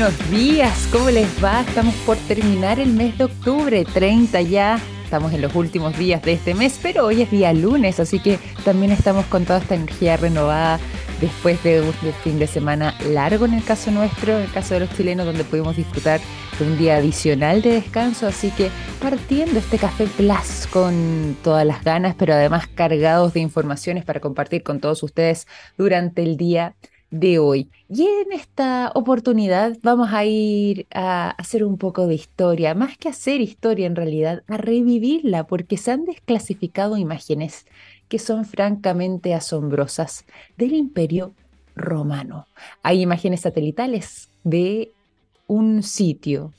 buenos días, ¿cómo les va? Estamos por terminar el mes de octubre, 30 ya. Estamos en los últimos días de este mes, pero hoy es día lunes, así que también estamos con toda esta energía renovada después de un fin de semana largo en el caso nuestro, en el caso de los chilenos, donde pudimos disfrutar de un día adicional de descanso. Así que partiendo este café plus con todas las ganas, pero además cargados de informaciones para compartir con todos ustedes durante el día de hoy. Y en esta oportunidad vamos a ir a hacer un poco de historia, más que hacer historia en realidad, a revivirla, porque se han desclasificado imágenes que son francamente asombrosas del imperio romano. Hay imágenes satelitales de un sitio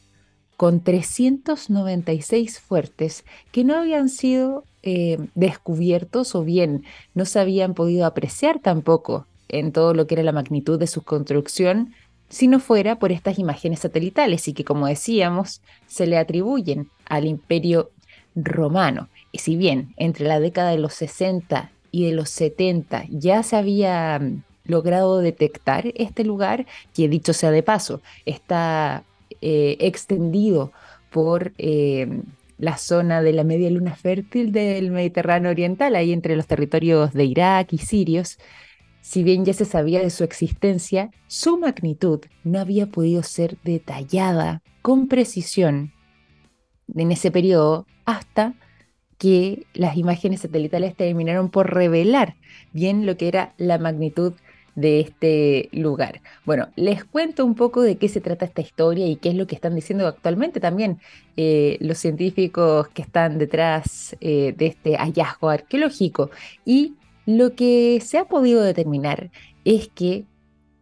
con 396 fuertes que no habían sido eh, descubiertos o bien no se habían podido apreciar tampoco en todo lo que era la magnitud de su construcción, si no fuera por estas imágenes satelitales y que, como decíamos, se le atribuyen al imperio romano. Y si bien entre la década de los 60 y de los 70 ya se había mm, logrado detectar este lugar, que dicho sea de paso, está eh, extendido por eh, la zona de la media luna fértil del Mediterráneo Oriental, ahí entre los territorios de Irak y sirios, si bien ya se sabía de su existencia, su magnitud no había podido ser detallada con precisión en ese periodo hasta que las imágenes satelitales terminaron por revelar bien lo que era la magnitud de este lugar. Bueno, les cuento un poco de qué se trata esta historia y qué es lo que están diciendo actualmente también eh, los científicos que están detrás eh, de este hallazgo arqueológico. Y lo que se ha podido determinar es que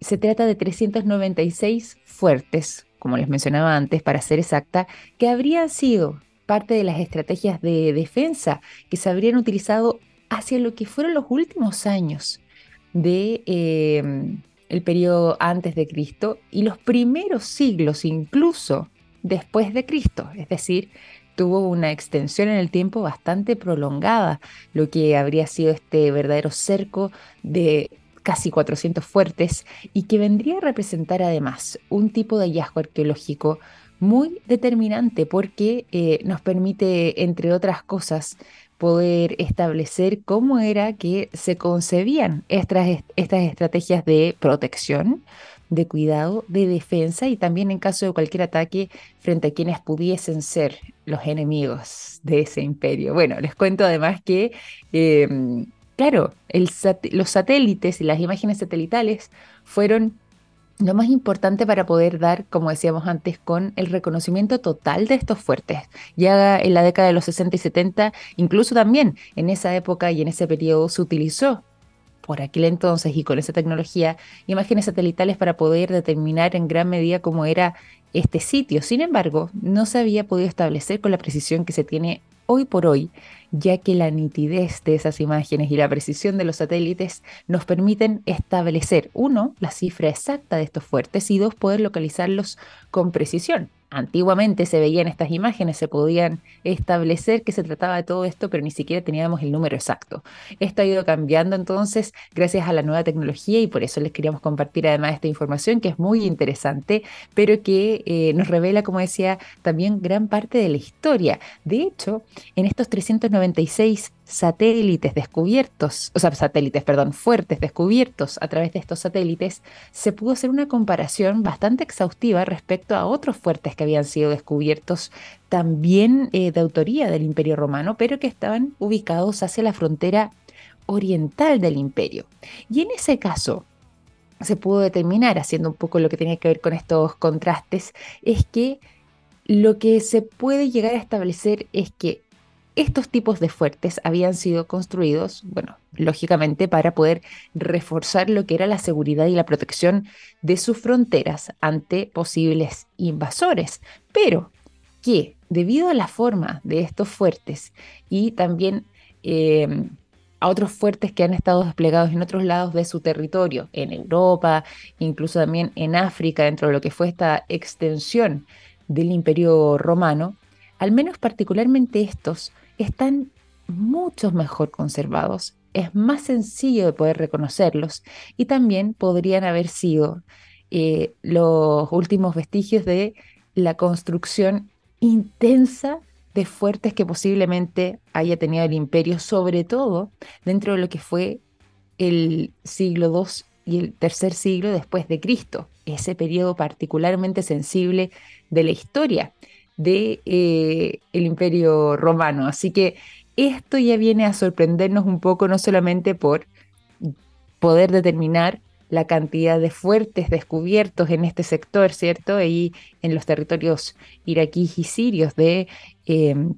se trata de 396 fuertes, como les mencionaba antes, para ser exacta, que habrían sido parte de las estrategias de defensa que se habrían utilizado hacia lo que fueron los últimos años de eh, el periodo antes de Cristo y los primeros siglos incluso después de Cristo, es decir, tuvo una extensión en el tiempo bastante prolongada, lo que habría sido este verdadero cerco de casi 400 fuertes y que vendría a representar además un tipo de hallazgo arqueológico muy determinante porque eh, nos permite, entre otras cosas, poder establecer cómo era que se concebían estas, estas estrategias de protección, de cuidado, de defensa y también en caso de cualquier ataque frente a quienes pudiesen ser los enemigos de ese imperio. Bueno, les cuento además que, em, claro, los satélites y las imágenes satelitales fueron lo más importante para poder dar, como decíamos antes, con el reconocimiento total de estos fuertes. Ya en la década de los 60 y 70, incluso también en esa época y en ese periodo se utilizó por aquel entonces y con esa tecnología imágenes satelitales para poder determinar en gran medida cómo era este sitio. Sin embargo, no se había podido establecer con la precisión que se tiene hoy por hoy, ya que la nitidez de esas imágenes y la precisión de los satélites nos permiten establecer, uno, la cifra exacta de estos fuertes y dos, poder localizarlos con precisión. Antiguamente se veían estas imágenes, se podían establecer que se trataba de todo esto, pero ni siquiera teníamos el número exacto. Esto ha ido cambiando entonces gracias a la nueva tecnología y por eso les queríamos compartir además esta información que es muy interesante, pero que eh, nos revela, como decía, también gran parte de la historia. De hecho, en estos 396 satélites descubiertos, o sea, satélites, perdón, fuertes descubiertos a través de estos satélites, se pudo hacer una comparación bastante exhaustiva respecto a otros fuertes que habían sido descubiertos también eh, de autoría del Imperio Romano, pero que estaban ubicados hacia la frontera oriental del imperio. Y en ese caso, se pudo determinar, haciendo un poco lo que tenía que ver con estos contrastes, es que lo que se puede llegar a establecer es que estos tipos de fuertes habían sido construidos, bueno, lógicamente para poder reforzar lo que era la seguridad y la protección de sus fronteras ante posibles invasores, pero que debido a la forma de estos fuertes y también em, a otros fuertes que han estado desplegados en otros lados de su territorio, en Europa, incluso también en África, dentro de lo que fue esta extensión del imperio romano, al menos particularmente estos, están mucho mejor conservados, es más sencillo de poder reconocerlos y también podrían haber sido eh, los últimos vestigios de la construcción intensa de fuertes que posiblemente haya tenido el imperio, sobre todo dentro de lo que fue el siglo II y el tercer siglo después de Cristo, ese periodo particularmente sensible de la historia de, eh, el imperio romano. Así que esto ya viene a sorprendernos un poco, no solamente por poder determinar la cantidad de fuertes descubiertos en este sector, ¿cierto? Y en los territorios iraquíes y sirios de em,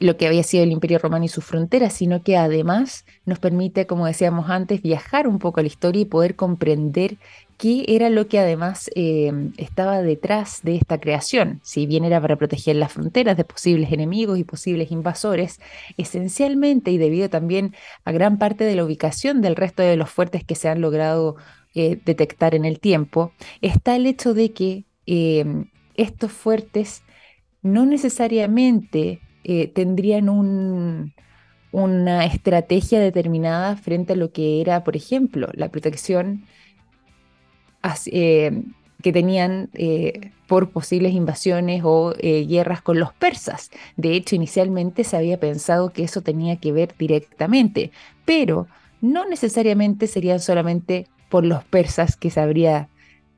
lo que había sido el Imperio Romano y sus fronteras, sino que además nos permite, como decíamos antes, viajar un poco a la historia y poder comprender qué era lo que además em, estaba detrás de esta creación. Si bien era para proteger las fronteras de posibles enemigos y posibles invasores, esencialmente y debido también a gran parte de la ubicación del resto de los fuertes que se han logrado eh, detectar en el tiempo, está el hecho de que em, estos fuertes no necesariamente eh, tendrían una estrategia determinada frente a lo que era, por ejemplo, la protección eh, que tenían eh, por posibles invasiones o guerras con los persas. De hecho, inicialmente se había pensado que eso tenía que ver directamente, pero no necesariamente serían solamente por los persas que se habría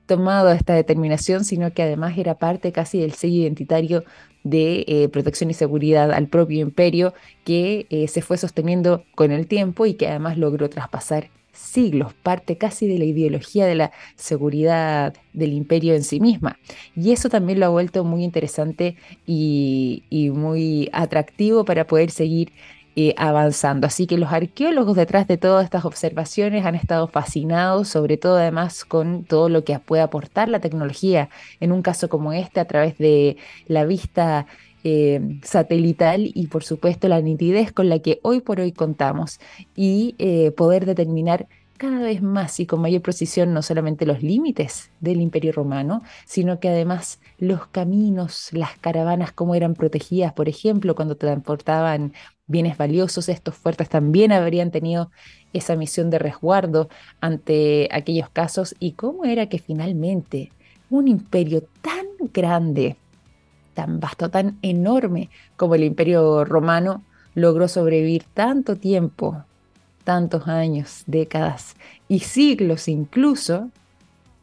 tomado esta determinación, sino que además era parte casi del sello identitario de protección y seguridad al propio imperio que se fue sosteniendo con el tiempo y que además logró traspasar siglos, parte casi de la ideología de la seguridad del imperio en sí misma. Y eso también lo ha vuelto muy interesante y, muy atractivo para poder seguir eh, avanzando. Así que los arqueólogos detrás de todas estas observaciones han estado fascinados, sobre todo además con todo lo que puede aportar la tecnología en un caso como este a través de la vista eh, satelital y por supuesto la nitidez con la que hoy por hoy contamos y eh, poder determinar cada vez más y con mayor precisión no solamente los límites del imperio romano, sino que además los caminos, las caravanas, cómo eran protegidas, por ejemplo, cuando transportaban bienes valiosos, estos fuertes también habrían tenido esa misión de resguardo ante aquellos casos y cómo era que finalmente un imperio tan grande, tan vasto, tan enorme como el imperio romano logró sobrevivir tanto tiempo, tantos años, décadas y siglos incluso,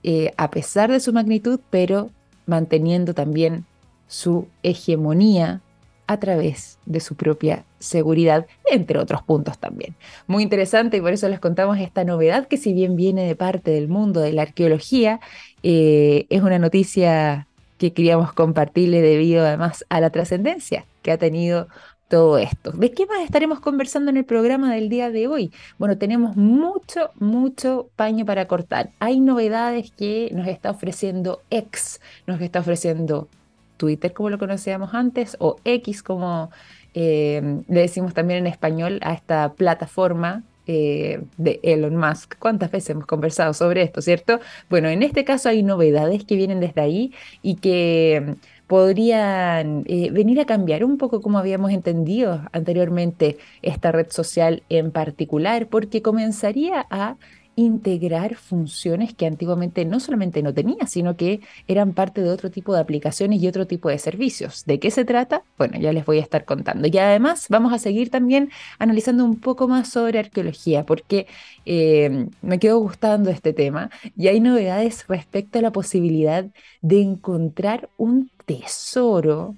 eh, a pesar de su magnitud, pero manteniendo también su hegemonía a través de su propia seguridad, entre otros puntos también. Muy interesante y por eso les contamos esta novedad que si bien viene de parte del mundo de la arqueología, eh, es una noticia que queríamos compartirle debido además a la trascendencia que ha tenido todo esto. ¿De qué más estaremos conversando en el programa del día de hoy? Bueno, tenemos mucho, mucho paño para cortar. Hay novedades que nos está ofreciendo X, nos está ofreciendo Twitter como lo conocíamos antes, o X como eh, le decimos también en español a esta plataforma eh, de Elon Musk. ¿Cuántas veces hemos conversado sobre esto, cierto? Bueno, en este caso hay novedades que vienen desde ahí y que podrían eh, venir a cambiar un poco como habíamos entendido anteriormente esta red social en particular, porque comenzaría a integrar funciones que antiguamente no solamente no tenía, sino que eran parte de otro tipo de aplicaciones y otro tipo de servicios. ¿De qué se trata? Bueno, ya les voy a estar contando. Y además vamos a seguir también analizando un poco más sobre arqueología, porque eh, me quedó gustando este tema y hay novedades respecto a la posibilidad de encontrar un tesoro,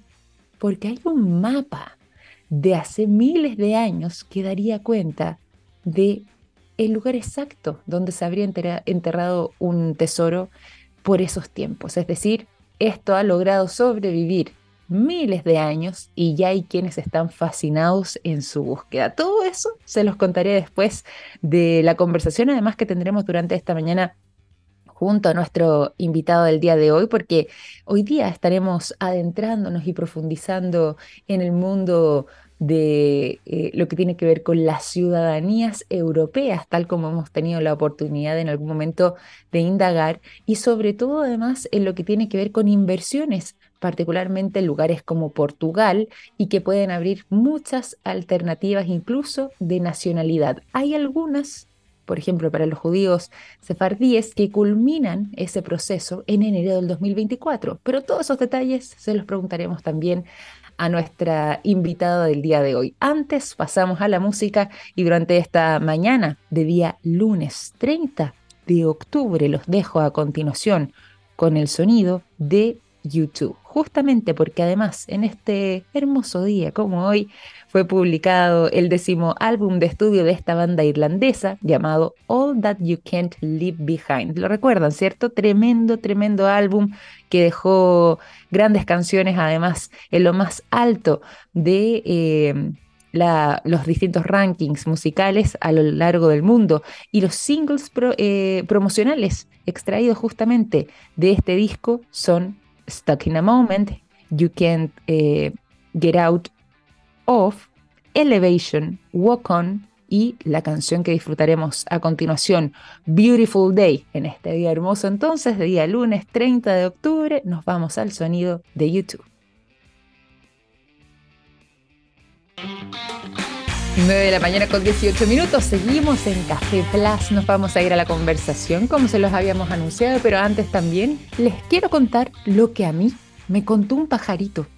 porque hay un mapa de hace miles de años que daría cuenta de el lugar exacto donde se habría enterrado un tesoro por esos tiempos. Es decir, esto ha logrado sobrevivir miles de años y ya hay quienes están fascinados en su búsqueda. Todo eso se los contaré después de la conversación, además que tendremos durante esta mañana junto a nuestro invitado del día de hoy, porque hoy día estaremos adentrándonos y profundizando en el mundo de eh, lo que tiene que ver con las ciudadanías europeas, tal como hemos tenido la oportunidad en algún momento de indagar, y sobre todo además en lo que tiene que ver con inversiones, particularmente en lugares como Portugal, y que pueden abrir muchas alternativas incluso de nacionalidad. Hay algunas por ejemplo, para los judíos sefardíes, que culminan ese proceso en enero del 2024. Pero todos esos detalles se los preguntaremos también a nuestra invitada del día de hoy. Antes pasamos a la música y durante esta mañana de día lunes 30 de octubre los dejo a continuación con el sonido de YouTube. Justamente porque además en este hermoso día como hoy fue publicado el décimo álbum de estudio de esta banda irlandesa llamado All That You Can't Leave Behind. Lo recuerdan, ¿cierto? Tremendo, tremendo álbum que dejó grandes canciones además en lo más alto de... Eh, los distintos rankings musicales a lo largo del mundo y los singles eh, promocionales extraídos justamente de este disco son Stuck in a Moment, You Can't eh, Get Out of, Elevation, Walk On y la canción que disfrutaremos a continuación, Beautiful Day. En este día hermoso entonces, de día lunes 30 de octubre, nos vamos al sonido de YouTube. 9 de la mañana con 18 minutos, seguimos en Café Plus, nos vamos a ir a la conversación como se los habíamos anunciado, pero antes también les quiero contar lo que a mí me contó un pajarito.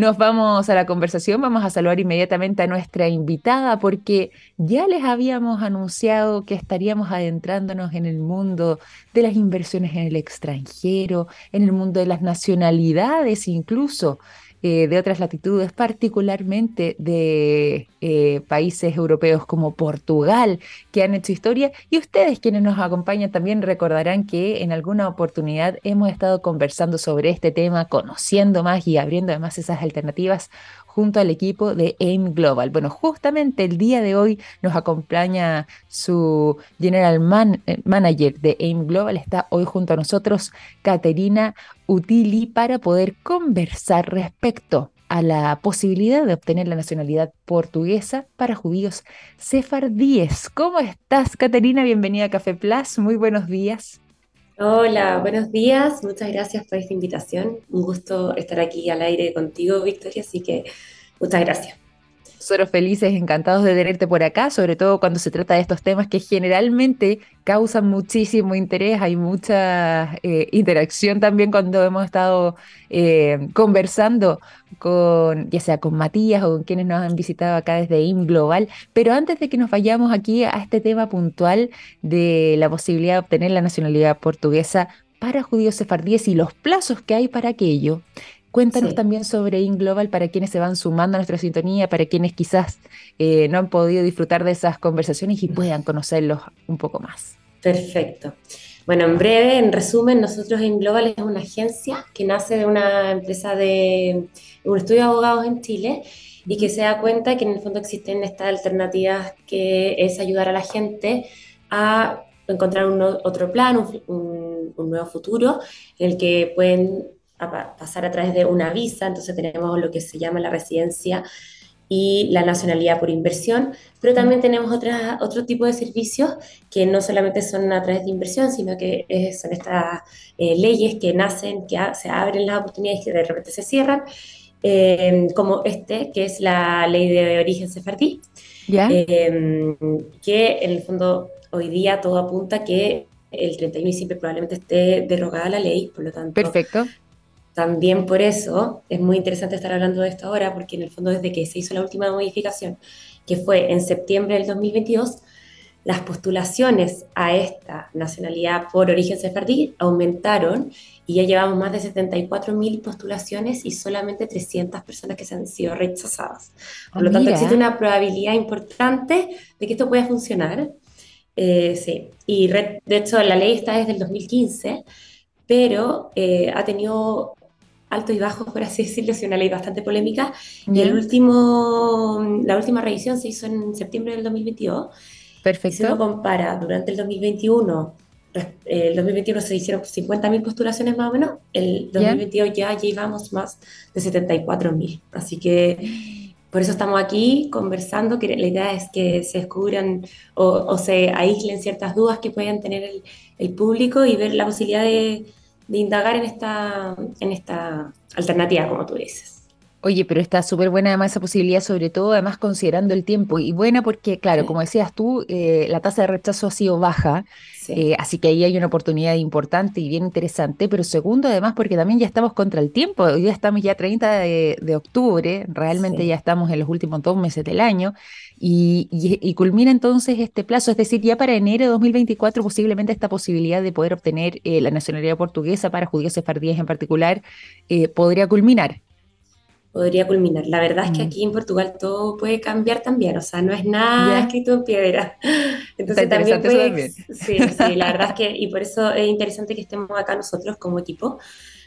Nos vamos a la conversación, vamos a saludar inmediatamente a nuestra invitada porque ya les habíamos anunciado que estaríamos adentrándonos en el mundo de las inversiones en el extranjero, en el mundo de las nacionalidades incluso. Eh, de otras latitudes, particularmente de eh, países europeos como Portugal, que han hecho historia. Y ustedes quienes nos acompañan también recordarán que en alguna oportunidad hemos estado conversando sobre este tema, conociendo más y abriendo además esas alternativas junto al equipo de AIM Global. Bueno, justamente el día de hoy nos acompaña su General eh, Manager de AIM Global, está hoy junto a nosotros, Caterina Utili, para poder conversar respecto a la posibilidad de obtener la nacionalidad portuguesa para judíos sefardíes. ¿Cómo estás, Caterina? Bienvenida a Café Plus. Muy buenos días. Hola, buenos días. Muchas gracias por esta invitación. Un gusto estar aquí al aire contigo, Victoria, así que muchas gracias. Nosotros felices, encantados de tenerte por acá, sobre todo cuando se trata de estos temas que generalmente causan muchísimo interés, hay mucha eh, interacción también cuando hemos estado eh, conversando con, ya sea con Matías o con quienes nos han visitado acá desde IM Global. Pero antes de que nos vayamos aquí a este tema puntual de la posibilidad de obtener la nacionalidad portuguesa para judíos sefardíes y los plazos que hay para aquello, Cuéntanos también sobre InGlobal para quienes se van sumando a nuestra sintonía, para quienes quizás eh, no han podido disfrutar de esas conversaciones y puedan conocerlos un poco más. Perfecto. Bueno, en breve, en resumen, nosotros InGlobal es una agencia que nace de una empresa de un estudio de abogados en Chile y que se da cuenta que en el fondo existen estas alternativas que es ayudar a la gente a encontrar un otro plan, un, un nuevo futuro en el que pueden a pasar a través de una visa, entonces tenemos lo que se llama la residencia y la nacionalidad por inversión, pero también tenemos otra, otro tipo de servicios que no solamente son a través de inversión, sino que son estas eh, leyes que nacen, que se abren las oportunidades que de repente se cierran, eh, como este, que es la ley de origen sefardí, eh, que en el fondo hoy día todo apunta que el 31 de diciembre probablemente esté derogada la ley, por lo tanto, Perfecto. También por eso es muy interesante estar hablando de esto ahora, porque en el fondo desde que se hizo la última modificación, que fue en septiembre del 2022, las postulaciones a esta nacionalidad por origen sefardí aumentaron y ya llevamos más de 74.000 postulaciones y solamente 300 personas que se han sido rechazadas. Por lo ah, tanto, existe una probabilidad importante de que esto pueda funcionar. Eh, sí, y de hecho la ley está desde el 2015, pero eh, ha tenido altos y bajos, por así decirlo, es una ley bastante polémica. Y el último, la última revisión se hizo en septiembre del 2022 Perfecto. si uno compara durante el 2021, el 2021 se hicieron 50.000 postulaciones más o menos, el 2022 ya llevamos más de 74.000. Así que por eso estamos aquí conversando, que la idea es que se descubran o, se aíslen ciertas dudas que puedan tener el, público y ver la posibilidad de, de, indagar en esta, en esta alternativa, como tú dices. Oye, pero está súper buena además esa posibilidad, sobre todo además considerando el tiempo. Y buena porque, claro, como decías tú, eh, la tasa de rechazo ha sido baja, eh, así que ahí hay una oportunidad importante y bien interesante. Pero segundo, además, porque también ya estamos contra el tiempo. Hoy ya estamos ya 30 de, octubre, realmente ya estamos en los últimos dos meses del año. Y, culmina entonces este plazo, es decir, ya para enero de 2024 posiblemente esta posibilidad de poder obtener eh, la nacionalidad portuguesa para judíos sefardíes en particular podría culminar podría culminar. La verdad es que mm. aquí en Portugal todo puede cambiar también, o sea, no es nada escrito en piedra. Entonces también puede... Sí, sí, la verdad es que, y por eso es interesante que estemos acá nosotros como equipo,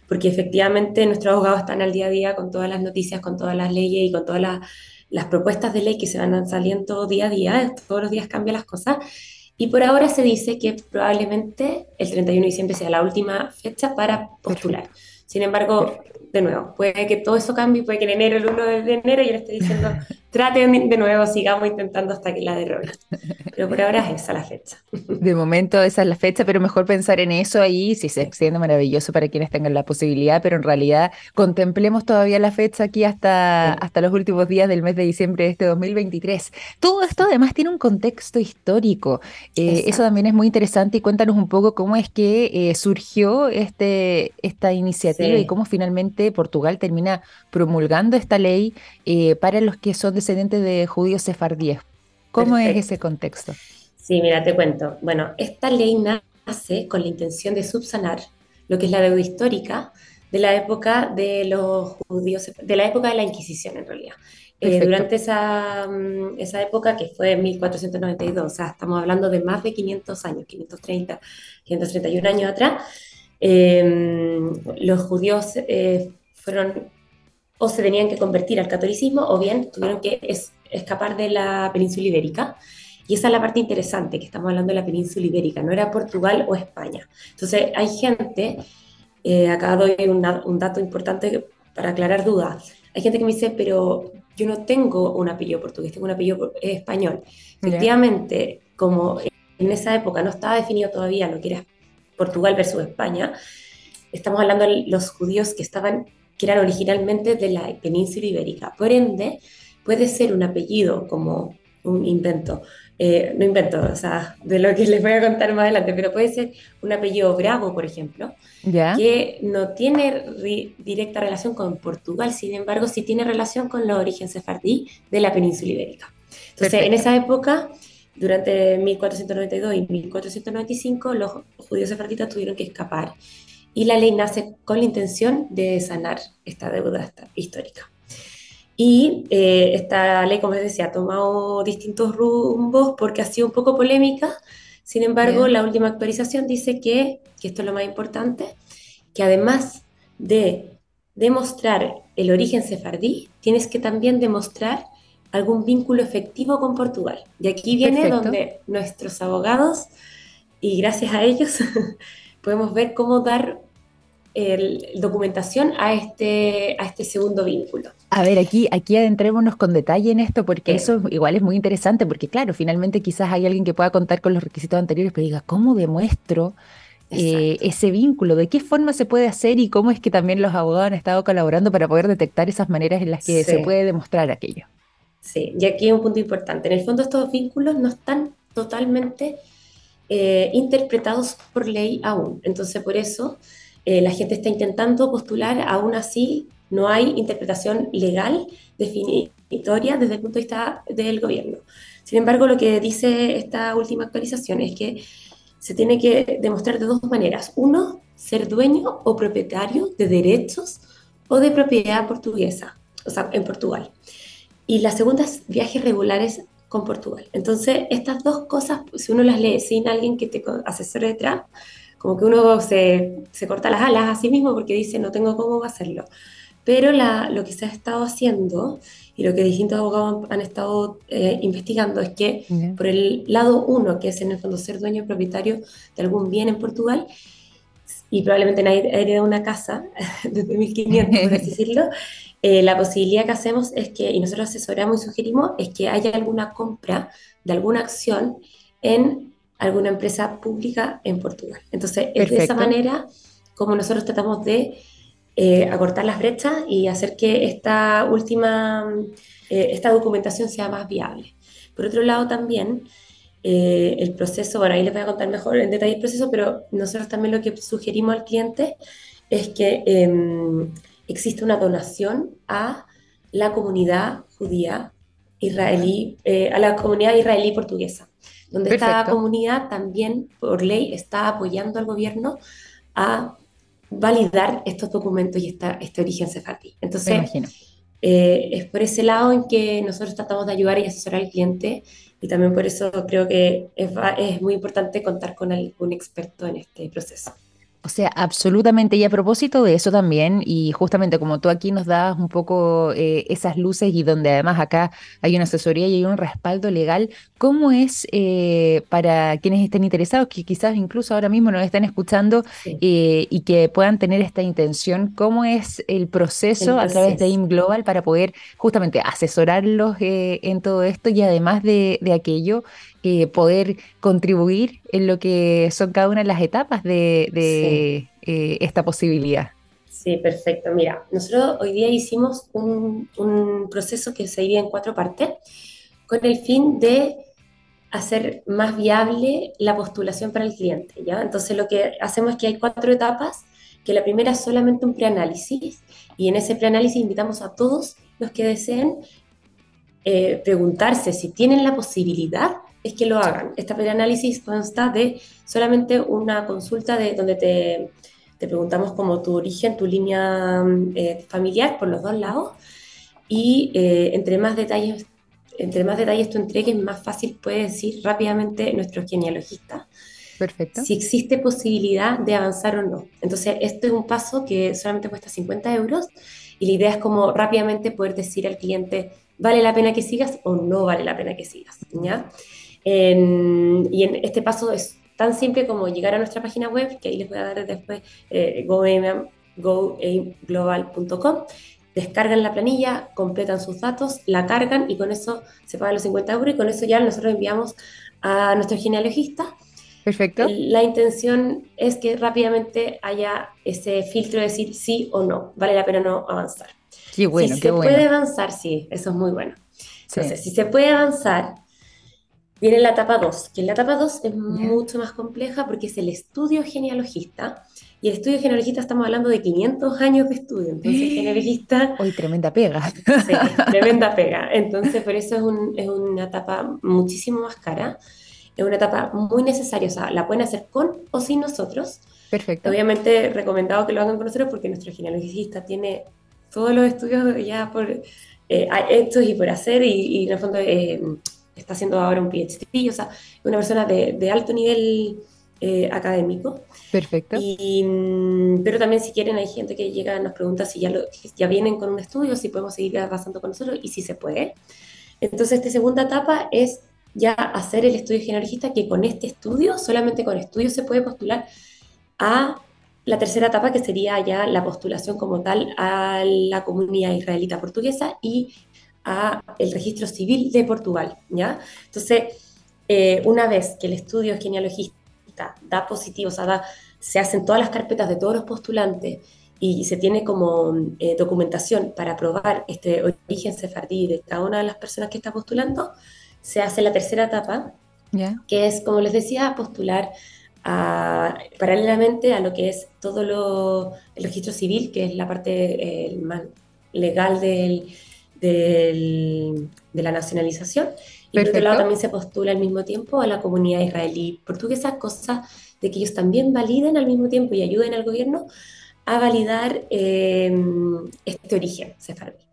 porque efectivamente nuestros abogados están al día a día con todas las noticias, con todas las leyes y con todas las, las propuestas de ley que se van saliendo día a día, todos los días cambian las cosas. Y por ahora se dice que probablemente el 31 de diciembre sea la última fecha para postular. Sin embargo, de nuevo, puede que todo eso cambie, puede que en enero, el 1 de enero, yo le esté diciendo, traten de nuevo, sigamos intentando hasta que la derroten. Pero por ahora es esa la fecha. De momento esa es la fecha, pero mejor pensar en eso ahí, si se extiende maravilloso para quienes tengan la posibilidad, pero en realidad contemplemos todavía la fecha aquí hasta, hasta los últimos días del mes de diciembre de este 2023. Todo esto además tiene un contexto histórico. Eh, eso también es muy interesante y cuéntanos un poco cómo es que eh, surgió este, esta iniciativa y cómo finalmente Portugal termina promulgando esta ley eh, para los que son de judíos sefardíes. ¿Cómo es ese contexto? Sí, mira, te cuento. Bueno, esta ley nace con la intención de subsanar lo que es la deuda histórica de la época de los judíos, de la época de la Inquisición en realidad. Eh, durante esa, mm, esa época que fue 1492, o sea, estamos hablando de más de 500 años, 530, 531 años atrás, eh, los judíos eh, fueron o se tenían que convertir al catolicismo o bien tuvieron que escapar de la península ibérica. Y esa es la parte interesante, que estamos hablando de la península ibérica, no era Portugal o España. Entonces hay gente, eh, acá doy un dato importante para aclarar dudas, hay gente que me dice, pero yo no tengo un apellido portugués, tengo un apellido español. Efectivamente, como en esa época no estaba definido todavía lo que era Portugal versus España, estamos hablando de los judíos que estaban que eran originalmente de la península ibérica. Por ende, puede ser un apellido como un invento, eh, no invento, o sea, de lo que les voy a contar más adelante, pero puede ser un apellido Bravo, por ejemplo, que no tiene directa relación con Portugal, sin embargo, sí tiene relación con la origen sefardí de la península ibérica. Entonces, en esa época, durante 1492 y 1495, los judíos sefarditas tuvieron que escapar y la ley nace con la intención de sanar esta deuda histórica. Y eh, esta ley, como les decía, ha tomado distintos rumbos porque ha sido un poco polémica. Sin embargo, la última actualización dice que, que esto es lo más importante, que además de demostrar el origen sefardí, tienes que también demostrar algún vínculo efectivo con Portugal. Y aquí viene donde nuestros abogados, y gracias a ellos, podemos ver cómo dar el, documentación a este, a este segundo vínculo. A ver, aquí, aquí adentrémonos con detalle en esto, porque eso igual es muy interesante, porque claro, finalmente quizás hay alguien que pueda contar con los requisitos anteriores, pero diga, ¿cómo demuestro eh, ese vínculo? ¿De qué forma se puede hacer y cómo es que también los abogados han estado colaborando para poder detectar esas maneras en las que se puede demostrar aquello? Sí, y aquí hay un punto importante. En el fondo estos vínculos no están totalmente eh, interpretados por ley aún. Entonces, por eso eh, la gente está intentando postular, aún así no hay interpretación legal definitoria desde el punto de vista del gobierno. Sin embargo, lo que dice esta última actualización es que se tiene que demostrar de dos maneras. Uno, ser dueño o propietario de derechos o de propiedad portuguesa, o sea, en Portugal. Y la segunda es viajes regulares con Portugal. Entonces, estas dos cosas, si uno las lee sin alguien que te asesore detrás, como que uno se, se, corta las alas a sí mismo porque dice no tengo cómo hacerlo. Pero la, lo que se ha estado haciendo y lo que distintos abogados han, estado eh, investigando es que por el lado uno, que es en el fondo ser dueño propietario de algún bien en Portugal, y probablemente nadie heredado una casa desde 1500, por así decirlo, eh, la posibilidad que hacemos es que, y nosotros asesoramos y sugerimos, es que haya alguna compra de alguna acción en alguna empresa pública en Portugal. Entonces, es de esa manera como nosotros tratamos de eh, acortar las brechas y hacer que esta última, eh, esta documentación sea más viable. Por otro lado, también eh, el proceso, bueno, ahí les voy a contar mejor en detalle el proceso, pero nosotros también lo que sugerimos al cliente es que eh, existe una donación a la comunidad judía israelí, eh, a la comunidad israelí portuguesa, donde esta comunidad también por ley está apoyando al gobierno a validar estos documentos y esta, este origen sefardí. Entonces, es por ese lado en que nosotros tratamos de ayudar y asesorar al cliente y también por eso creo que es, es muy importante contar con algún experto en este proceso. O sea, absolutamente. Y a propósito de eso también, y justamente como tú aquí nos das un poco eh, esas luces y donde además acá hay una asesoría y hay un respaldo legal, ¿cómo es eh, para quienes estén interesados, que quizás incluso ahora mismo nos estén escuchando eh, y que puedan tener esta intención, cómo es el proceso, a través de IM Global para poder justamente asesorarlos en todo esto y además de, de aquello, eh, poder contribuir en lo que son cada una de las etapas de, eh, esta posibilidad. Sí, perfecto. Mira, nosotros hoy día hicimos un, proceso que se divide en cuatro partes con el fin de hacer más viable la postulación para el cliente. ¿ya? Entonces lo que hacemos es que hay cuatro etapas, que la primera es solamente un preanálisis y en ese preanálisis invitamos a todos los que deseen eh, preguntarse si tienen la posibilidad es que lo hagan. Esta preanálisis consta de solamente una consulta de donde te, te preguntamos como tu origen, tu línea eh, familiar por los dos lados y eh, entre más detalles entre más detalles tú entregues, más fácil puede decir rápidamente nuestro genealogista Perfecto. si existe posibilidad de avanzar o no. Entonces, este es un paso que solamente cuesta 50 euros y la idea es como rápidamente poder decir al cliente, ¿vale la pena que sigas o no vale la pena que sigas? ¿ya? Y en este paso es tan simple como llegar a nuestra página web, que ahí les voy a dar después, eh, goaimglobal.com, descargan la planilla, completan sus datos, la cargan y con eso se pagan los 50 euros y con eso ya nosotros enviamos a nuestro genealogista. Perfecto. La intención es que rápidamente haya ese filtro de decir sí o no, vale la pena no avanzar. Qué bueno, si se puede avanzar, sí, eso es muy bueno. Entonces, si se puede avanzar, Viene la etapa 2, que la etapa 2 es mucho más compleja porque es el estudio genealogista. Y el estudio genealogista estamos hablando de 500 años de estudio. Entonces, genealogista. Hoy, tremenda pega. Sí, tremenda pega. Entonces, por eso es, un, es, una etapa muchísimo más cara. Es una etapa muy necesaria. O sea, la pueden hacer con o sin nosotros. Perfecto. Obviamente, recomendado que lo hagan con nosotros porque nuestro genealogista tiene todos los estudios ya por eh, hechos y por hacer. Y, y en el fondo. Eh, está haciendo ahora un PhD, o sea, una persona de, de alto nivel eh, académico. Perfecto. Y, mm, pero también si quieren hay gente que llega nos pregunta si ya, lo, ya vienen con un estudio, si podemos seguir avanzando con nosotros y si se puede. Entonces, esta segunda etapa es ya hacer el estudio genealogista, que con este estudio, solamente con estudio se puede postular a la tercera etapa, que sería ya la postulación como tal a la comunidad israelita portuguesa y a el registro civil de Portugal, ¿ya? Entonces, eh, una vez que el estudio genealogista da positivo, o sea, se hacen todas las carpetas de todos los postulantes y se tiene como eh, documentación para probar este origen sefardí de cada una de las personas que está postulando, se hace la tercera etapa, que es, como les decía, postular paralelamente a lo que es todo lo, el registro civil, que es la parte eh, más legal del, de la nacionalización. Y por otro lado también se postula al mismo tiempo a la comunidad israelí portuguesa, cosa de que ellos también validen al mismo tiempo y ayuden al gobierno a validar em, este origen sefardí.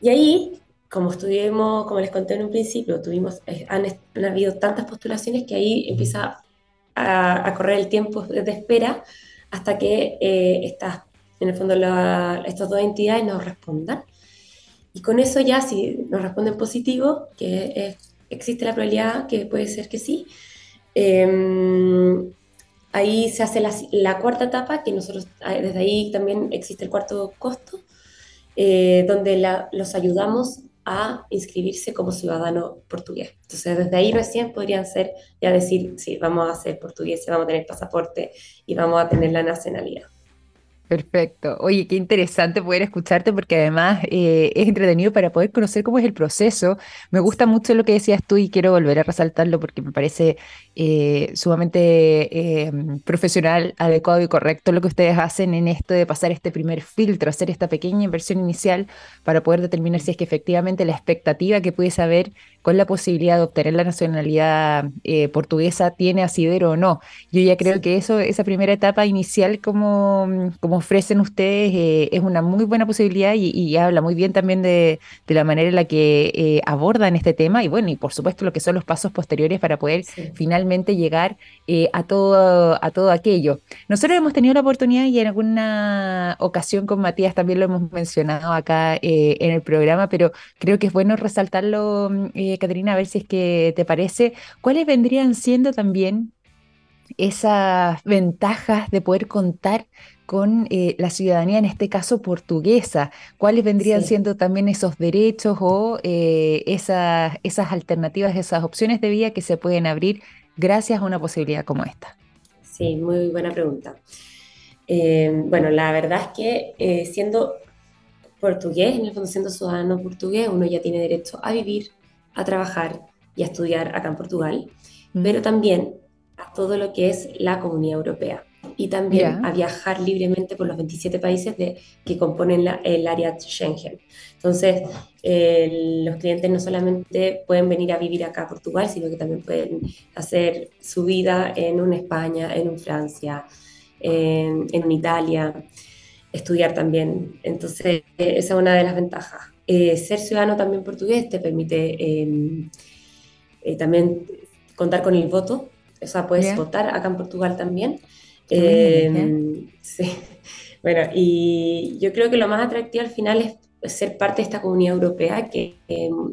Y ahí, como estuvimos, como les conté en un principio, tuvimos, eh, han, habido tantas postulaciones que ahí empieza a, correr el tiempo de espera hasta que eh, estas en el fondo estas dos entidades nos respondan. Y con eso ya, si nos responden positivo, que existe la probabilidad que puede ser que sí, em, ahí se hace la, cuarta etapa, que nosotros, ah, desde ahí también existe el cuarto costo, eh, donde los ayudamos a inscribirse como ciudadano portugués. Entonces, desde ahí recién podrían ser, ya decir, sí, vamos a ser portugueses, vamos a tener pasaporte y vamos a tener la nacionalidad. Perfecto. Oye, qué interesante poder escucharte porque además eh, es entretenido para poder conocer cómo es el proceso. Me gusta mucho lo que decías tú y quiero volver a resaltarlo porque me parece eh, sumamente eh, profesional, adecuado y correcto lo que ustedes hacen en esto de pasar este primer filtro, hacer esta pequeña inversión inicial para poder determinar si es que efectivamente la expectativa que puedes haber con la posibilidad de obtener la nacionalidad portuguesa tiene asidero o no. Yo ya creo que eso, esa primera etapa inicial como, como ofrecen ustedes eh, es una muy buena posibilidad y, habla muy bien también de, la manera en la que eh, abordan este tema y bueno, y por supuesto lo que son los pasos posteriores para poder finalmente llegar eh, a, todo, a todo aquello. Nosotros hemos tenido la oportunidad y en alguna ocasión con Matías también lo hemos mencionado acá en el programa, pero creo que es bueno resaltarlo, Caterina, a ver si es que te parece. ¿Cuáles vendrían siendo también esas ventajas de poder contar con eh, la ciudadanía, en este caso portuguesa. ¿Cuáles vendrían siendo también esos derechos o eh, esas, esas alternativas, esas opciones de vida que se pueden abrir gracias a una posibilidad como esta? Sí, muy buena pregunta. Eh, bueno, la verdad es que siendo portugués, en el fondo siendo ciudadano portugués, uno ya tiene derecho a vivir, a trabajar y a estudiar acá en Portugal, pero también a todo lo que es la comunidad europea y también a viajar libremente por los 27 países de, que componen el área Schengen. Entonces, los clientes no solamente pueden venir a vivir acá a Portugal, sino que también pueden hacer su vida en una España, en una Francia, en, en una Italia, estudiar también. Entonces, esa es una de las ventajas. Eh, ser ciudadano también portugués te permite em, eh, también contar con el voto, o sea, puedes votar acá en Portugal también. Em, sí. Bueno, y yo creo que lo más atractivo al final es ser parte de esta comunidad europea que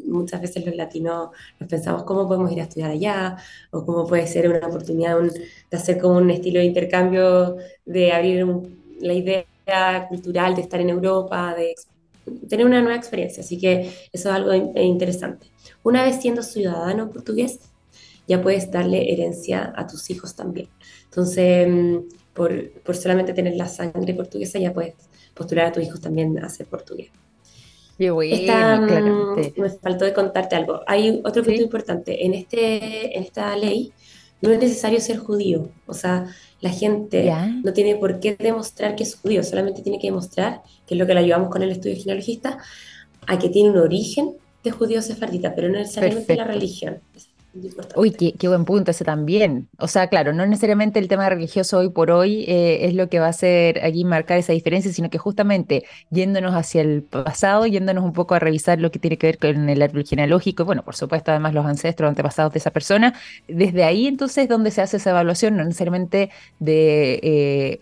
muchas veces los latinos nos pensamos cómo podemos ir a estudiar allá o cómo puede ser una oportunidad de hacer como un estilo de intercambio, de abrir la idea cultural de estar en Europa, de tener una nueva experiencia. Así que eso es algo interesante. Una vez siendo ciudadano portugués, ya puedes darle herencia a tus hijos también. Entonces, mm, por, por solamente tener la sangre portuguesa, ya puedes postular a tus hijos también a ser portugués. Qué bueno, mm, Me faltó de contarte algo. Hay otro punto importante. En, este, en esta ley no es necesario ser judío. O sea, la gente no tiene por qué demostrar que es judío, solamente tiene que demostrar, que es lo que le ayudamos con el estudio genealogista, a que tiene un origen de judío sefardita, pero no necesariamente la religión. Uy, qué, buen punto ese también. O sea, claro, no necesariamente el tema religioso hoy por hoy eh, es lo que va a hacer aquí marcar esa diferencia, sino que justamente yéndonos hacia el pasado, yéndonos un poco a revisar lo que tiene que ver con el árbol genealógico, y bueno, por supuesto, además los ancestros, antepasados de esa persona, desde ahí entonces donde se hace esa evaluación, no necesariamente de, eh,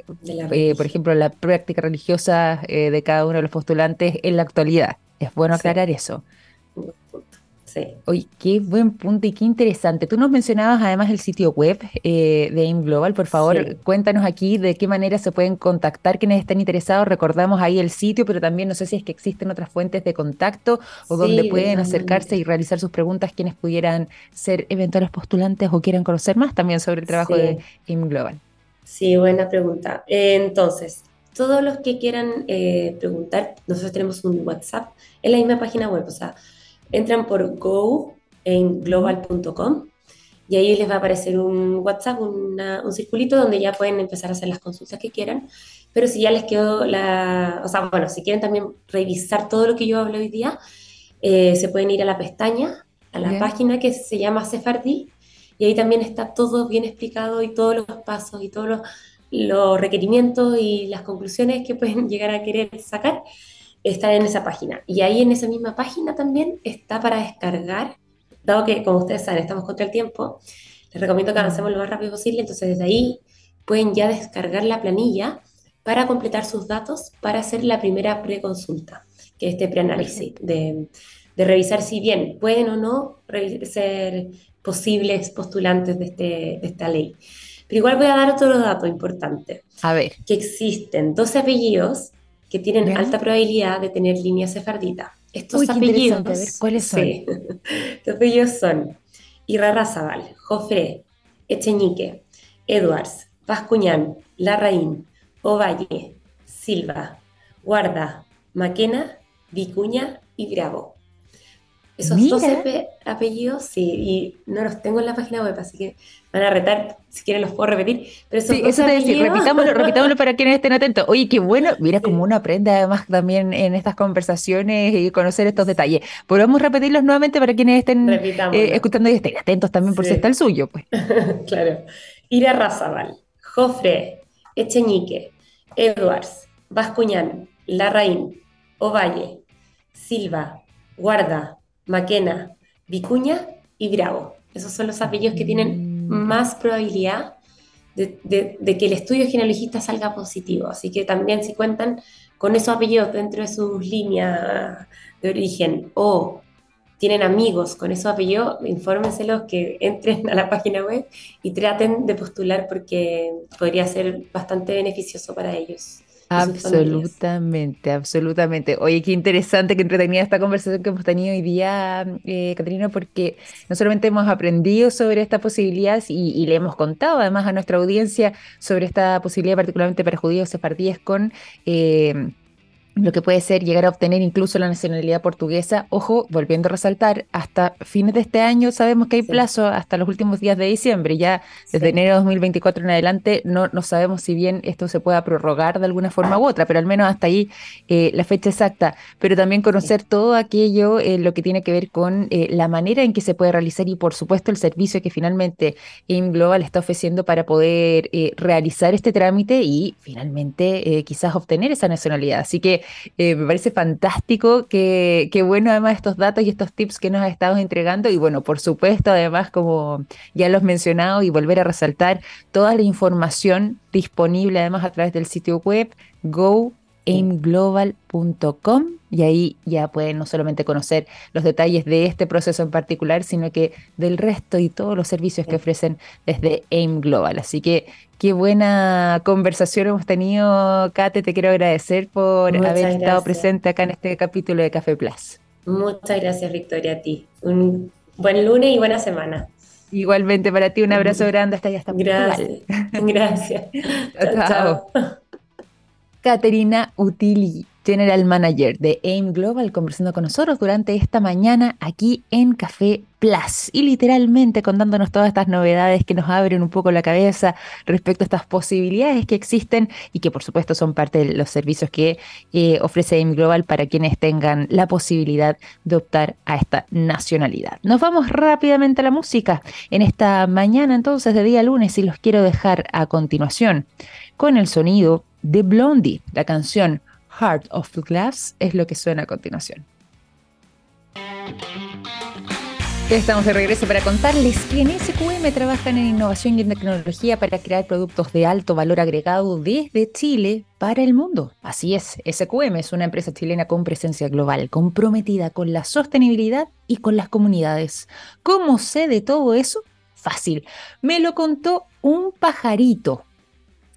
eh, por ejemplo, la práctica religiosa de cada uno de los postulantes en la actualidad. Es bueno aclarar eso. Oye, qué buen punto y qué interesante. Tú nos mencionabas además el sitio web eh, de AIM Global. Por favor, cuéntanos aquí de qué manera se pueden contactar quienes estén interesados. Recordamos ahí el sitio, pero también no sé si es que existen otras fuentes de contacto o donde pueden acercarse y realizar sus preguntas quienes pudieran ser eventuales postulantes o quieran conocer más también sobre el trabajo de AIM Global. Sí, buena pregunta. entonces, todos los que quieran eh, preguntar, nosotros tenemos un WhatsApp en la misma página web, o sea, entran por go en global.com y ahí les va a aparecer un WhatsApp, un circulito donde ya pueden empezar a hacer las consultas que quieran. Pero si ya les quedó la, o sea, bueno, si quieren también revisar todo lo que yo hablo hoy día, eh, se pueden ir a la pestaña, a la página que se llama Sefardi, y ahí también está todo bien explicado y todos los pasos y todos los, los requerimientos y las conclusiones que pueden llegar a querer sacar está en esa página. Y ahí en esa misma página también está para descargar, dado que, como ustedes saben, estamos contra el tiempo, les recomiendo que avancemos lo más rápido posible, entonces desde ahí pueden ya descargar la planilla para completar sus datos para hacer la primera preconsulta, que es este preanálisis, de, de revisar si bien pueden o no ser posibles postulantes de, este, de esta ley. Pero igual voy a dar otro dato importante. A ver. Que existen 12 apellidos que tienen alta probabilidad de tener línea sefardita. Estos apellidos. ¿Cuáles son? Sí. Estos apellidos son Irarrázaval, Jofré, Echeñique, Edwards, Vascuñán, Larraín, Ovalle, Silva, Guarda, Maquena, Vicuña y Bravo. Esos 12 apellidos, sí, y no los tengo en la página web, así que van a retar, si quieren los puedo repetir. Pero sí, eso te decir, repitámoslo, repitámoslo para quienes estén atentos. Oye, qué bueno, mira cómo uno aprende además también en estas conversaciones y conocer estos detalles. Podemos repetirlos nuevamente para quienes estén eh, escuchando y estén atentos también por si está el suyo. pues. claro. Ira Razabal, Jofre, Echeñique, Edwards, Vascuñán, Larraín, Ovalle, Silva, Guarda, Maquena, Vicuña y Bravo. Esos son los apellidos que tienen mm. más probabilidad de, que el estudio genealogista salga positivo. Así que también si cuentan con esos apellidos dentro de sus líneas de origen o tienen amigos con esos apellidos, infórmenselos que entren a la página web y traten de postular porque podría ser bastante beneficioso para ellos. Absolutamente, absolutamente. Oye, qué interesante, qué entretenida esta conversación que hemos tenido hoy día, eh, Caterina, porque no solamente hemos aprendido sobre esta posibilidad y, le hemos contado además a nuestra audiencia sobre esta posibilidad, particularmente para judíos sefardíes con eh, lo que puede ser llegar a obtener incluso la nacionalidad portuguesa. Ojo, volviendo a resaltar, hasta fines de este año sabemos que hay plazo hasta los últimos días de diciembre. Ya desde enero de 2024 en adelante no, no sabemos si bien esto se pueda prorrogar de alguna forma u otra, pero al menos hasta ahí eh, la fecha exacta. Pero también conocer todo aquello, eh, lo que tiene que ver con eh, la manera en que se puede realizar y por supuesto el servicio que finalmente AIM Global está ofreciendo para poder realizar este trámite y finalmente quizás obtener esa nacionalidad. Así que eh, me parece fantástico, que, bueno además estos datos y estos tips que nos has estado entregando. Y bueno, por supuesto además como ya lo has mencionado y volver a resaltar toda la información disponible además a través del sitio web go aimglobal.com y ahí ya pueden no solamente conocer los detalles de este proceso en particular, sino que del resto y todos los servicios que ofrecen desde AIM Global. Así que qué buena conversación hemos tenido, Kate. Te quiero agradecer por haber estado presente acá en este capítulo de Café Plus. Muchas gracias, Victoria, a ti. Un buen lunes y buena semana. Igualmente para ti, un abrazo grande hasta allá. Hasta Gracias. Gracias. chao. Caterina Utili, General Manager de AIM Global, conversando con nosotros durante esta mañana aquí en Café Plus y literalmente contándonos todas estas novedades que nos abren un poco la cabeza respecto a estas posibilidades que existen y que por supuesto son parte de los servicios que eh, ofrece AIM Global para quienes tengan la posibilidad de optar a esta nacionalidad. Nos vamos rápidamente a la música en esta mañana entonces de día lunes y los quiero dejar a continuación con el sonido de Blondie. La canción Heart of Glass es lo que suena a continuación. Estamos de regreso para contarles que en SQM trabajan en innovación y en tecnología para crear productos de alto valor agregado desde Chile para el mundo. Así es, SQM es una empresa chilena con presencia global, comprometida con la sostenibilidad y con las comunidades. ¿Cómo sé de todo eso? Fácil. Me lo contó un pajarito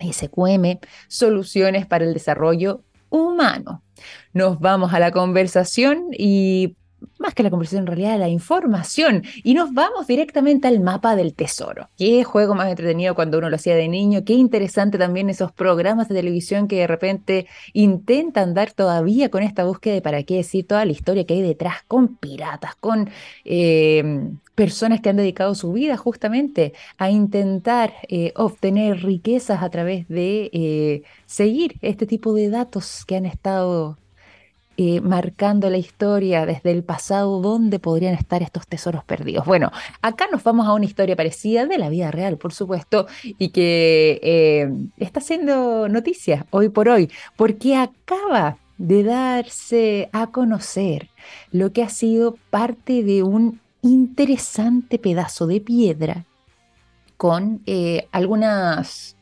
SQM, soluciones para el desarrollo humano. Nos vamos a la conversación y más que la conversación en realidad, la información. Y nos vamos directamente al mapa del tesoro. Qué juego más entretenido cuando uno lo hacía de niño. Qué interesante también esos programas de televisión que de repente intentan dar todavía con esta búsqueda de para qué decir toda la historia que hay detrás, con piratas, con eh, personas que han dedicado su vida justamente a intentar eh, obtener riquezas a través de eh, seguir este tipo de datos que han estado eh, marcando la historia desde el pasado, dónde podrían estar estos tesoros perdidos. Bueno, acá nos vamos a una historia parecida de la vida real, por supuesto, y que eh, está siendo noticia hoy por hoy, porque acaba de darse a conocer lo que ha sido parte de un interesante pedazo de piedra con eh, algunas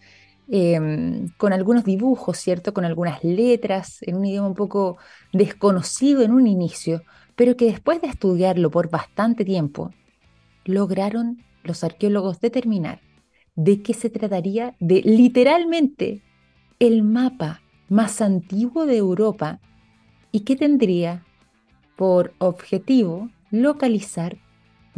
em, con algunos dibujos, ¿cierto? Con algunas letras, en un idioma un poco desconocido en un inicio, pero que después de estudiarlo por bastante tiempo, lograron los arqueólogos determinar de qué se trataría de literalmente el mapa más antiguo de Europa y que tendría por objetivo localizar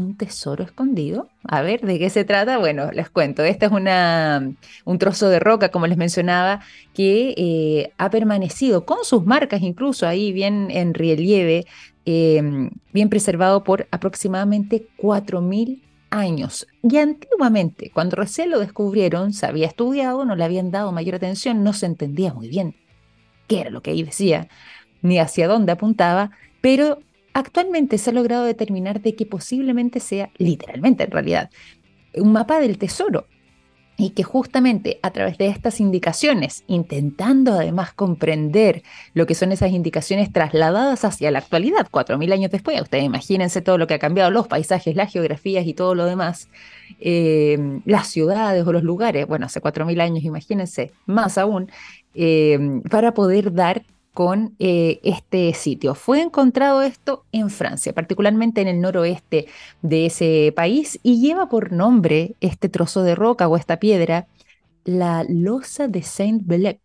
un tesoro escondido. A ver, ¿de qué se trata? Bueno, les cuento. Este es una, un trozo de roca, como les mencionaba, que eh, ha permanecido con sus marcas incluso ahí bien en relieve, em, bien preservado por aproximadamente 4.000 años. Y antiguamente, cuando recién lo descubrieron, se había estudiado, no le habían dado mayor atención, no se entendía muy bien qué era lo que ahí decía, ni hacia dónde apuntaba, pero Actualmente se ha logrado determinar de que posiblemente sea, literalmente en realidad, un mapa del tesoro y que justamente a través de estas indicaciones, intentando además comprender lo que son esas indicaciones trasladadas hacia la actualidad, cuatro mil años después, ustedes imagínense todo lo que ha cambiado, los paisajes, las geografías y todo lo demás, eh, las ciudades o los lugares, bueno, hace cuatro mil años, imagínense, más aún, eh, para poder dar con eh, este sitio. Fue encontrado esto en Francia, particularmente en el noroeste de ese país, y lleva por nombre este trozo de roca o esta piedra, la losa de Saint-Belec.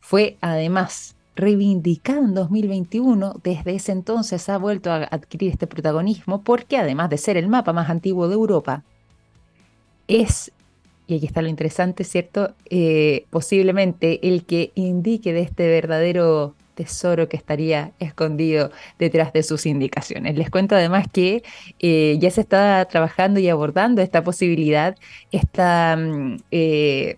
Fue además reivindicado en 2021, desde ese entonces ha vuelto a adquirir este protagonismo porque además de ser el mapa más antiguo de Europa, es, y aquí está lo interesante, ¿cierto? Eh, posiblemente el que indique de este verdadero tesoro que estaría escondido detrás de sus indicaciones. Les cuento además que eh, ya se está trabajando y abordando esta posibilidad, esta mm, eh,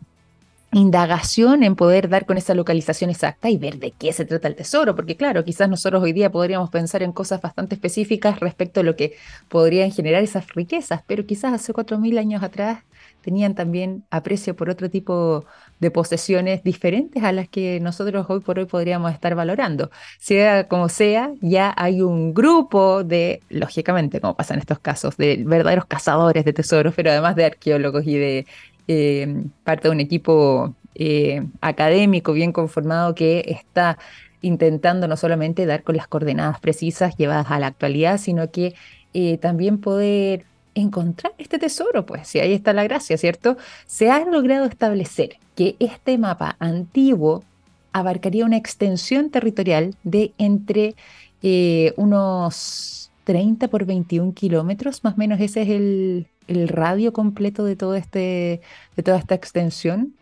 indagación en poder dar con esa localización exacta y ver de qué se trata el tesoro, porque claro, quizás nosotros hoy día podríamos pensar en cosas bastante específicas respecto a lo que podrían generar esas riquezas, pero quizás hace cuatro mil años atrás tenían también aprecio por otro tipo de posesiones diferentes a las que nosotros hoy por hoy podríamos estar valorando. Sea como sea, ya hay un grupo de, lógicamente, como pasa en estos casos, de verdaderos cazadores de tesoros, pero además de arqueólogos y de eh, parte de un equipo eh, académico bien conformado que está intentando no solamente dar con las coordenadas precisas llevadas a la actualidad, sino que eh, también poder encontrar este tesoro, pues, si ahí está la gracia, ¿cierto? Se ha logrado establecer que este mapa antiguo abarcaría una extensión territorial de entre eh, unos 30 por 21 kilómetros, más o menos ese es el, el radio completo de, este, de toda esta extensión,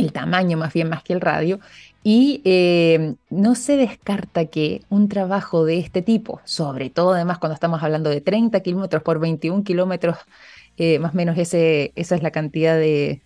el tamaño más bien más que el radio, y eh, no se descarta que un trabajo de este tipo, sobre todo además cuando estamos hablando de 30 kilómetros por 21 kilómetros, eh, más o menos ese, esa es la cantidad de,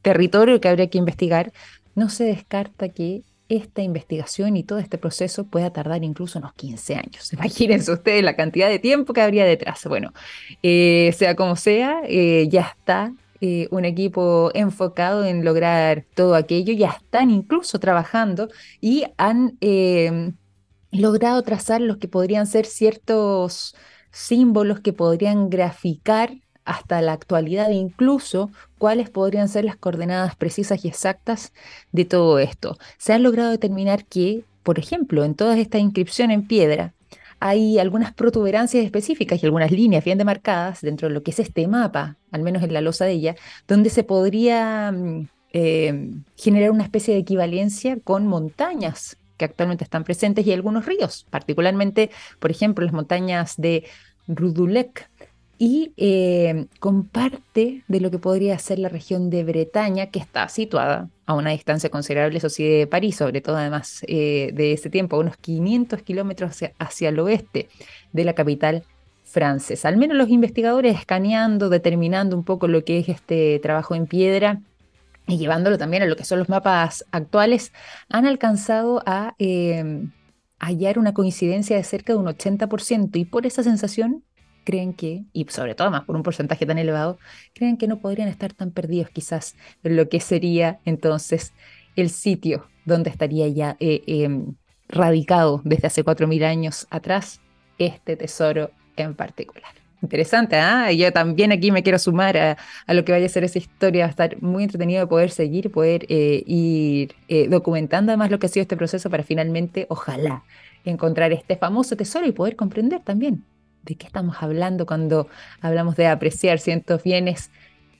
territorio que habría que investigar, no se descarta que esta investigación y todo este proceso pueda tardar incluso unos 15 años. Imagínense ustedes la cantidad de tiempo que habría detrás. Bueno, eh, sea como sea, ya está eh, un equipo enfocado en lograr todo aquello, ya están incluso trabajando y han em, logrado trazar los que podrían ser ciertos símbolos que podrían graficar hasta la actualidad incluso cuáles podrían ser las coordenadas precisas y exactas de todo esto. Se ha logrado determinar que, por ejemplo, en toda esta inscripción en piedra, hay algunas protuberancias específicas y algunas líneas bien demarcadas dentro de lo que es este mapa, al menos en la losa de ella, donde se podría mm, eh, generar una especie de equivalencia con montañas que actualmente están presentes y algunos ríos, particularmente, por ejemplo, las montañas de Rudulec, y eh, comparte de lo que podría ser la región de Bretaña, que está situada a una distancia considerable, eso sí, de París, sobre todo además eh, de ese tiempo, unos 500 kilómetros hacia, el oeste de la capital francesa. Al menos los investigadores escaneando, determinando un poco lo que es este trabajo en piedra y llevándolo también a lo que son los mapas actuales, han alcanzado a eh, hallar una coincidencia de cerca de un 80% y por esa sensación creen que, y sobre todo más por un porcentaje tan elevado, creen que no podrían estar tan perdidos quizás en lo que sería entonces el sitio donde estaría ya eh, em, radicado desde hace 4.000 años atrás este tesoro en particular. Interesante, ¿ah? Yo también aquí me quiero sumar a, lo que vaya a ser esa historia, va a estar muy entretenido de poder seguir, poder eh, ir eh, documentando además lo que ha sido este proceso para finalmente, ojalá, encontrar este famoso tesoro y poder comprender también de qué estamos hablando cuando hablamos de apreciar ciertos bienes,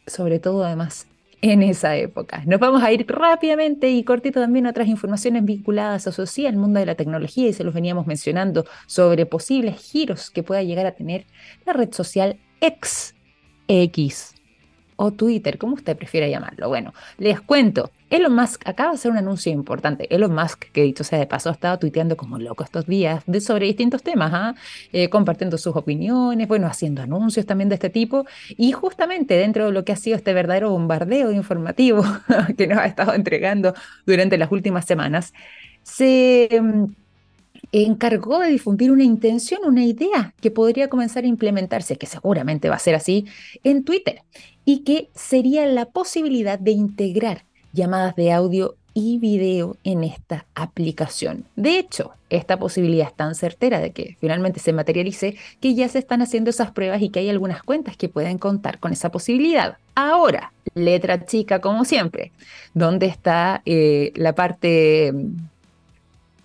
sobre todo además en esa época. Nos vamos a ir rápidamente y cortito también a otras informaciones vinculadas a sí, al mundo de la tecnología y se los veníamos mencionando sobre posibles giros que pueda llegar a tener la red social X. X o Twitter, como usted prefiera llamarlo. Bueno, les cuento. Elon Musk acaba de hacer un anuncio importante. Elon Musk, que dicho sea de paso, ha estado tuiteando como loco estos días sobre distintos temas, ¿ah? eh, compartiendo sus opiniones, bueno, haciendo anuncios también de este tipo. Y justamente dentro de lo que ha sido este verdadero bombardeo informativo que nos ha estado entregando durante las últimas semanas, se mm, encargó de difundir una intención, una idea que podría comenzar a implementarse, que seguramente va a ser así, en Twitter, y que sería la posibilidad de integrar llamadas de audio y video en esta aplicación. De hecho, esta posibilidad es tan certera de que finalmente se materialice que ya se están haciendo esas pruebas y que hay algunas cuentas que pueden contar con esa posibilidad. Ahora, letra chica como siempre, ¿dónde está eh, la parte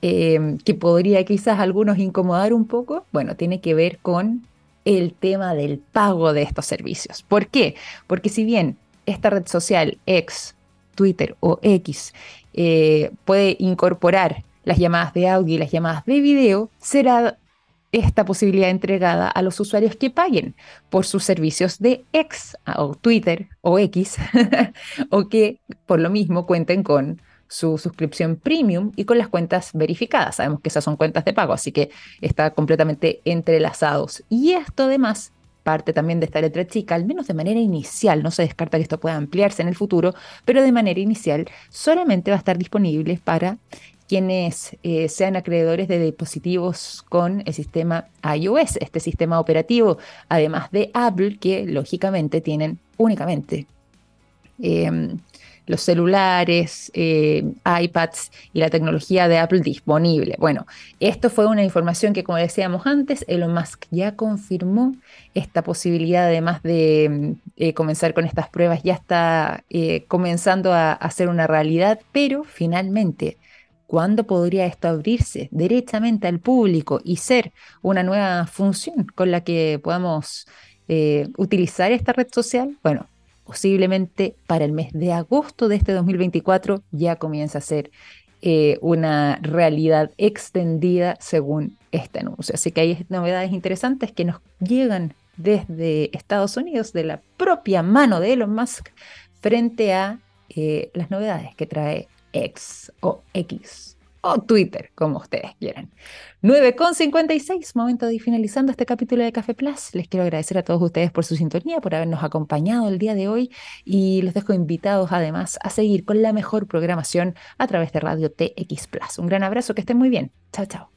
Em, que podría quizás a algunos incomodar un poco, bueno, tiene que ver con el tema del pago de estos servicios. ¿Por qué? Porque si bien esta red social X, Twitter o X eh, puede incorporar las llamadas de audio y las llamadas de video, será esta posibilidad entregada a los usuarios que paguen por sus servicios de X o Twitter o X o que por lo mismo cuenten con su suscripción premium y con las cuentas verificadas. Sabemos que esas son cuentas de pago, así que está completamente entrelazados. Y esto además parte también de esta letra chica, al menos de manera inicial, no se descarta que esto pueda ampliarse en el futuro, pero de manera inicial solamente va a estar disponible para quienes eh, sean acreedores de dispositivos con el sistema iOS, este sistema operativo, además de Apple, que lógicamente tienen únicamente em, los celulares, eh, iPads y la tecnología de Apple disponible. Bueno, esto fue una información que, como decíamos antes, Elon Musk ya confirmó esta posibilidad, además de eh, comenzar con estas pruebas, ya está eh, comenzando a, a ser una realidad, pero finalmente ¿Cuándo podría esto abrirse derechamente al público y ser una nueva función con la que podamos utilizar esta red social? Bueno, posiblemente para el mes de agosto de este 2024 ya comienza a ser eh, una realidad extendida según este anuncio. Así que hay novedades interesantes que nos llegan desde Estados Unidos, de la propia mano de Elon Musk, frente a eh, las novedades que trae X o X o Twitter, como ustedes quieran. 9.56, momento de ir finalizando este capítulo de Café Plus. Les quiero agradecer a todos ustedes por su sintonía, por habernos acompañado el día de hoy y los dejo invitados además a seguir con la mejor programación a través de Radio TX Plus. Un gran abrazo, que estén muy bien. Chao, chao.